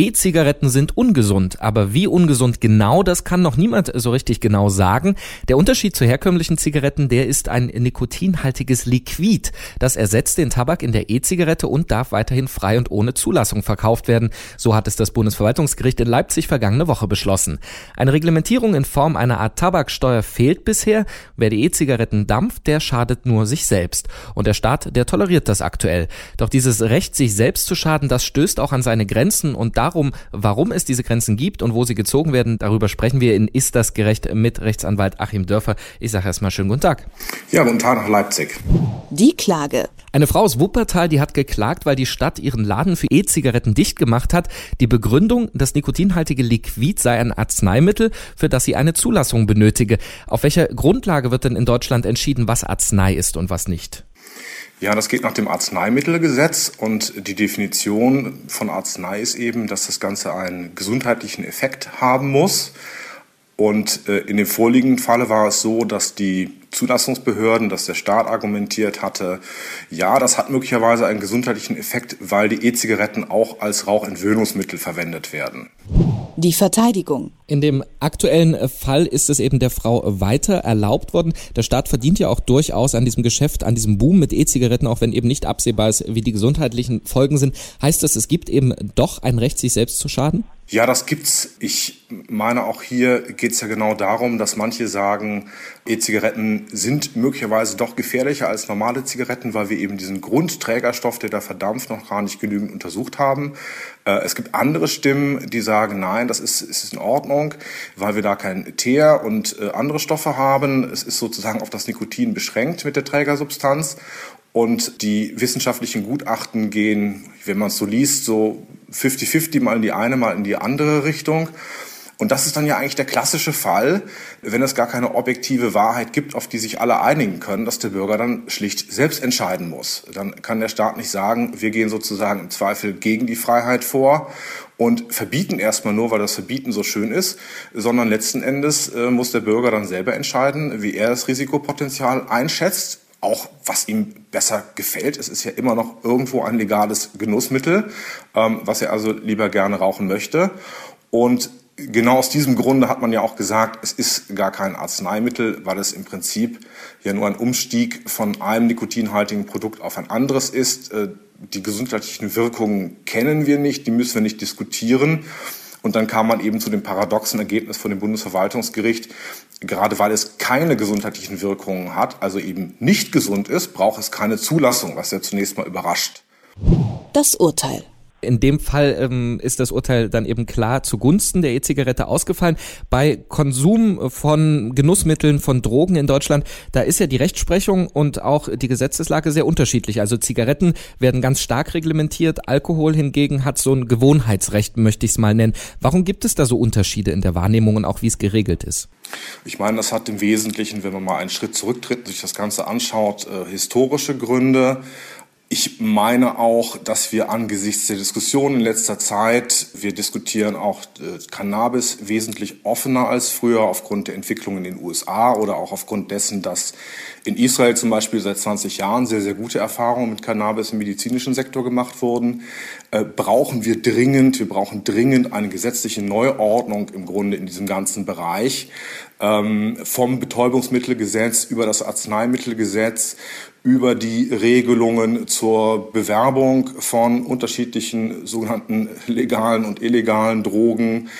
E-Zigaretten sind ungesund, aber wie ungesund genau, das kann noch niemand so richtig genau sagen. Der Unterschied zu herkömmlichen Zigaretten, der ist ein nikotinhaltiges Liquid. Das ersetzt den Tabak in der E-Zigarette und darf weiterhin frei und ohne Zulassung verkauft werden. So hat es das Bundesverwaltungsgericht in Leipzig vergangene Woche beschlossen. Eine Reglementierung in Form einer Art Tabaksteuer fehlt bisher. Wer die E-Zigaretten dampft, der schadet nur sich selbst. Und der Staat, der toleriert das aktuell. Doch dieses Recht, sich selbst zu schaden, das stößt auch an seine Grenzen und darum, warum es diese Grenzen gibt und wo sie gezogen werden, darüber sprechen wir in Ist das gerecht mit Rechtsanwalt Achim Dörfer. Ich sage erstmal schönen guten Tag. Ja, guten Tag nach Leipzig. Die Klage. Eine Frau aus Wuppertal, die hat geklagt, weil die Stadt ihren Laden für E-Zigaretten dicht gemacht hat. Die Begründung, das nikotinhaltige Liquid sei ein Arzneimittel, für das sie eine Zulassung benötige. Auf welcher Grundlage wird denn in Deutschland entschieden, was Arznei ist und was nicht? Ja, das geht nach dem Arzneimittelgesetz und die Definition von Arznei ist eben, dass das Ganze einen gesundheitlichen Effekt haben muss. Und äh, in dem vorliegenden Falle war es so, dass die Zulassungsbehörden, dass der Staat argumentiert hatte, ja, das hat möglicherweise einen gesundheitlichen Effekt, weil die E-Zigaretten auch als Rauchentwöhnungsmittel verwendet werden. Die Verteidigung. In dem aktuellen Fall ist es eben der Frau weiter erlaubt worden. Der Staat verdient ja auch durchaus an diesem Geschäft, an diesem Boom mit E-Zigaretten, auch wenn eben nicht absehbar ist, wie die gesundheitlichen Folgen sind. Heißt das, es gibt eben doch ein Recht, sich selbst zu schaden? Ja, das gibt's. Ich meine, auch hier geht's ja genau darum, dass manche sagen, E-Zigaretten sind möglicherweise doch gefährlicher als normale Zigaretten, weil wir eben diesen Grundträgerstoff, der da verdampft, noch gar nicht genügend untersucht haben. Äh, es gibt andere Stimmen, die sagen, nein, das ist, ist in Ordnung, weil wir da kein Teer und äh, andere Stoffe haben. Es ist sozusagen auf das Nikotin beschränkt mit der Trägersubstanz. Und die wissenschaftlichen Gutachten gehen, wenn man es so liest, so 50-50 mal in die eine, mal in die andere Richtung. Und das ist dann ja eigentlich der klassische Fall, wenn es gar keine objektive Wahrheit gibt, auf die sich alle einigen können, dass der Bürger dann schlicht selbst entscheiden muss. Dann kann der Staat nicht sagen, wir gehen sozusagen im Zweifel gegen die Freiheit vor und verbieten erstmal nur, weil das Verbieten so schön ist, sondern letzten Endes äh, muss der Bürger dann selber entscheiden, wie er das Risikopotenzial einschätzt auch was ihm besser gefällt. Es ist ja immer noch irgendwo ein legales Genussmittel, ähm, was er also lieber gerne rauchen möchte. Und genau aus diesem Grunde hat man ja auch gesagt, es ist gar kein Arzneimittel, weil es im Prinzip ja nur ein Umstieg von einem nikotinhaltigen Produkt auf ein anderes ist. Äh, die gesundheitlichen Wirkungen kennen wir nicht, die müssen wir nicht diskutieren. Und dann kam man eben zu dem paradoxen Ergebnis von dem Bundesverwaltungsgericht, gerade weil es keine gesundheitlichen Wirkungen hat, also eben nicht gesund ist, braucht es keine Zulassung, was ja zunächst mal überrascht. Das Urteil. In dem Fall ähm, ist das Urteil dann eben klar zugunsten der E-Zigarette ausgefallen. Bei Konsum von Genussmitteln, von Drogen in Deutschland, da ist ja die Rechtsprechung und auch die Gesetzeslage sehr unterschiedlich. Also Zigaretten werden ganz stark reglementiert, Alkohol hingegen hat so ein Gewohnheitsrecht, möchte ich es mal nennen. Warum gibt es da so Unterschiede in der Wahrnehmung und auch wie es geregelt ist? Ich meine, das hat im Wesentlichen, wenn man mal einen Schritt zurücktritt und sich das Ganze anschaut, äh, historische Gründe. Ich meine auch, dass wir angesichts der Diskussion in letzter Zeit, wir diskutieren auch äh, Cannabis wesentlich offener als früher aufgrund der Entwicklung in den USA oder auch aufgrund dessen, dass in Israel zum Beispiel seit 20 Jahren sehr, sehr gute Erfahrungen mit Cannabis im medizinischen Sektor gemacht wurden, äh, brauchen wir dringend, wir brauchen dringend eine gesetzliche Neuordnung im Grunde in diesem ganzen Bereich, ähm, vom Betäubungsmittelgesetz über das Arzneimittelgesetz, über die Regelungen zur Bewerbung von unterschiedlichen sogenannten legalen und illegalen Drogen,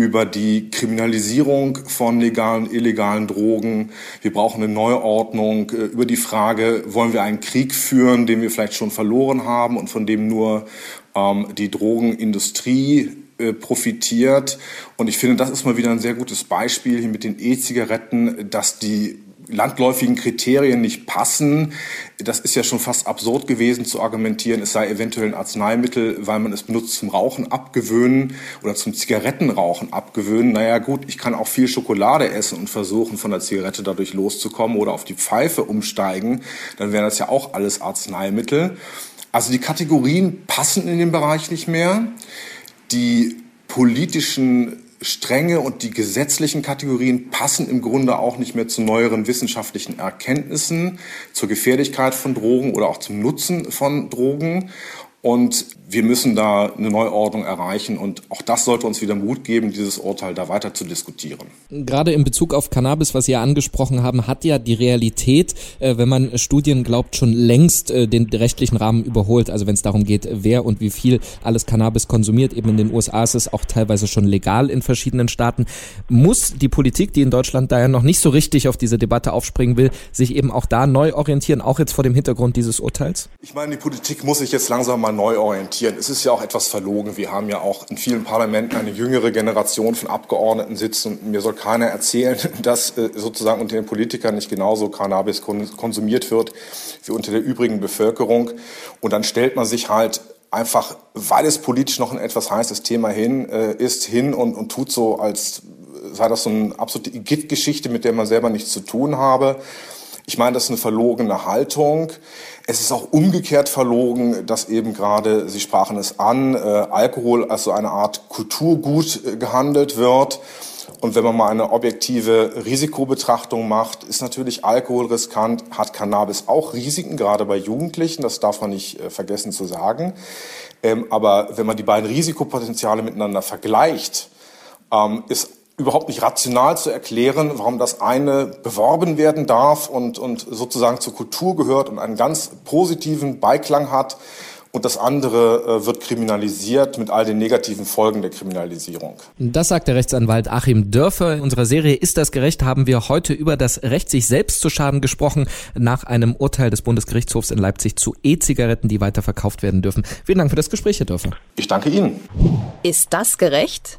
über die Kriminalisierung von legalen illegalen Drogen. Wir brauchen eine Neuordnung äh, über die Frage, wollen wir einen Krieg führen, den wir vielleicht schon verloren haben und von dem nur ähm, die Drogenindustrie äh, profitiert. Und ich finde, das ist mal wieder ein sehr gutes Beispiel hier mit den E-Zigaretten, dass die landläufigen Kriterien nicht passen. Das ist ja schon fast absurd gewesen zu argumentieren, es sei eventuell ein Arzneimittel, weil man es benutzt zum Rauchen abgewöhnen oder zum Zigarettenrauchen abgewöhnen. Naja gut, ich kann auch viel Schokolade essen und versuchen, von der Zigarette dadurch loszukommen oder auf die Pfeife umsteigen. Dann wären das ja auch alles Arzneimittel. Also die Kategorien passen in dem Bereich nicht mehr die politischen Strenge und die gesetzlichen Kategorien passen im Grunde auch nicht mehr zu neueren wissenschaftlichen Erkenntnissen, zur Gefährlichkeit von Drogen oder auch zum Nutzen von Drogen. Und wir müssen da eine Neuordnung erreichen und auch das sollte uns wieder Mut geben, dieses Urteil da weiter zu diskutieren. Gerade in Bezug auf Cannabis, was Sie ja angesprochen haben, hat ja die Realität, äh, wenn man Studien glaubt, schon längst äh, den rechtlichen Rahmen überholt. Also wenn es darum geht, wer und wie viel alles Cannabis konsumiert. Eben in den USA ist es auch teilweise schon legal in verschiedenen Staaten. Muss die Politik, die in Deutschland da ja noch nicht so richtig auf diese Debatte aufspringen will, sich eben auch da neu orientieren, auch jetzt vor dem Hintergrund dieses Urteils? Ich meine, die Politik muss sich jetzt langsam mal neu orientieren. Es ist ja auch etwas verlogen. Wir haben ja auch in vielen Parlamenten eine jüngere Generation von Abgeordneten sitzen. Mir soll keiner erzählen, dass äh, sozusagen unter den Politikern nicht genauso Cannabis konsumiert wird wie unter der übrigen Bevölkerung. Und dann stellt man sich halt einfach, weil es politisch noch ein etwas heißes Thema hin äh, ist, hin und, und tut so, als sei das so eine absolute Igitt-Geschichte, mit der man selber nichts zu tun habe. Ich meine, das ist eine verlogene Haltung. Es ist auch umgekehrt verlogen, dass eben gerade, Sie sprachen es an, äh, Alkohol als so eine Art Kulturgut äh, gehandelt wird. Und wenn man mal eine objektive Risikobetrachtung macht, ist natürlich Alkohol riskant, hat Cannabis auch Risiken, gerade bei Jugendlichen, das darf man nicht äh, vergessen zu sagen. Ähm, aber wenn man die beiden Risikopotenziale miteinander vergleicht, ähm, ist überhaupt nicht rational zu erklären, warum das eine beworben werden darf und, und sozusagen zur Kultur gehört und einen ganz positiven Beiklang hat und das andere äh, wird kriminalisiert mit all den negativen Folgen der Kriminalisierung. Das sagt der Rechtsanwalt Achim Dörfer. In unserer Serie Ist das gerecht haben wir heute über das Recht, sich selbst zu schaden gesprochen, nach einem Urteil des Bundesgerichtshofs in Leipzig zu E-Zigaretten, die weiterverkauft werden dürfen. Vielen Dank für das Gespräch, Herr Dörfer. Ich danke Ihnen. Ist das gerecht?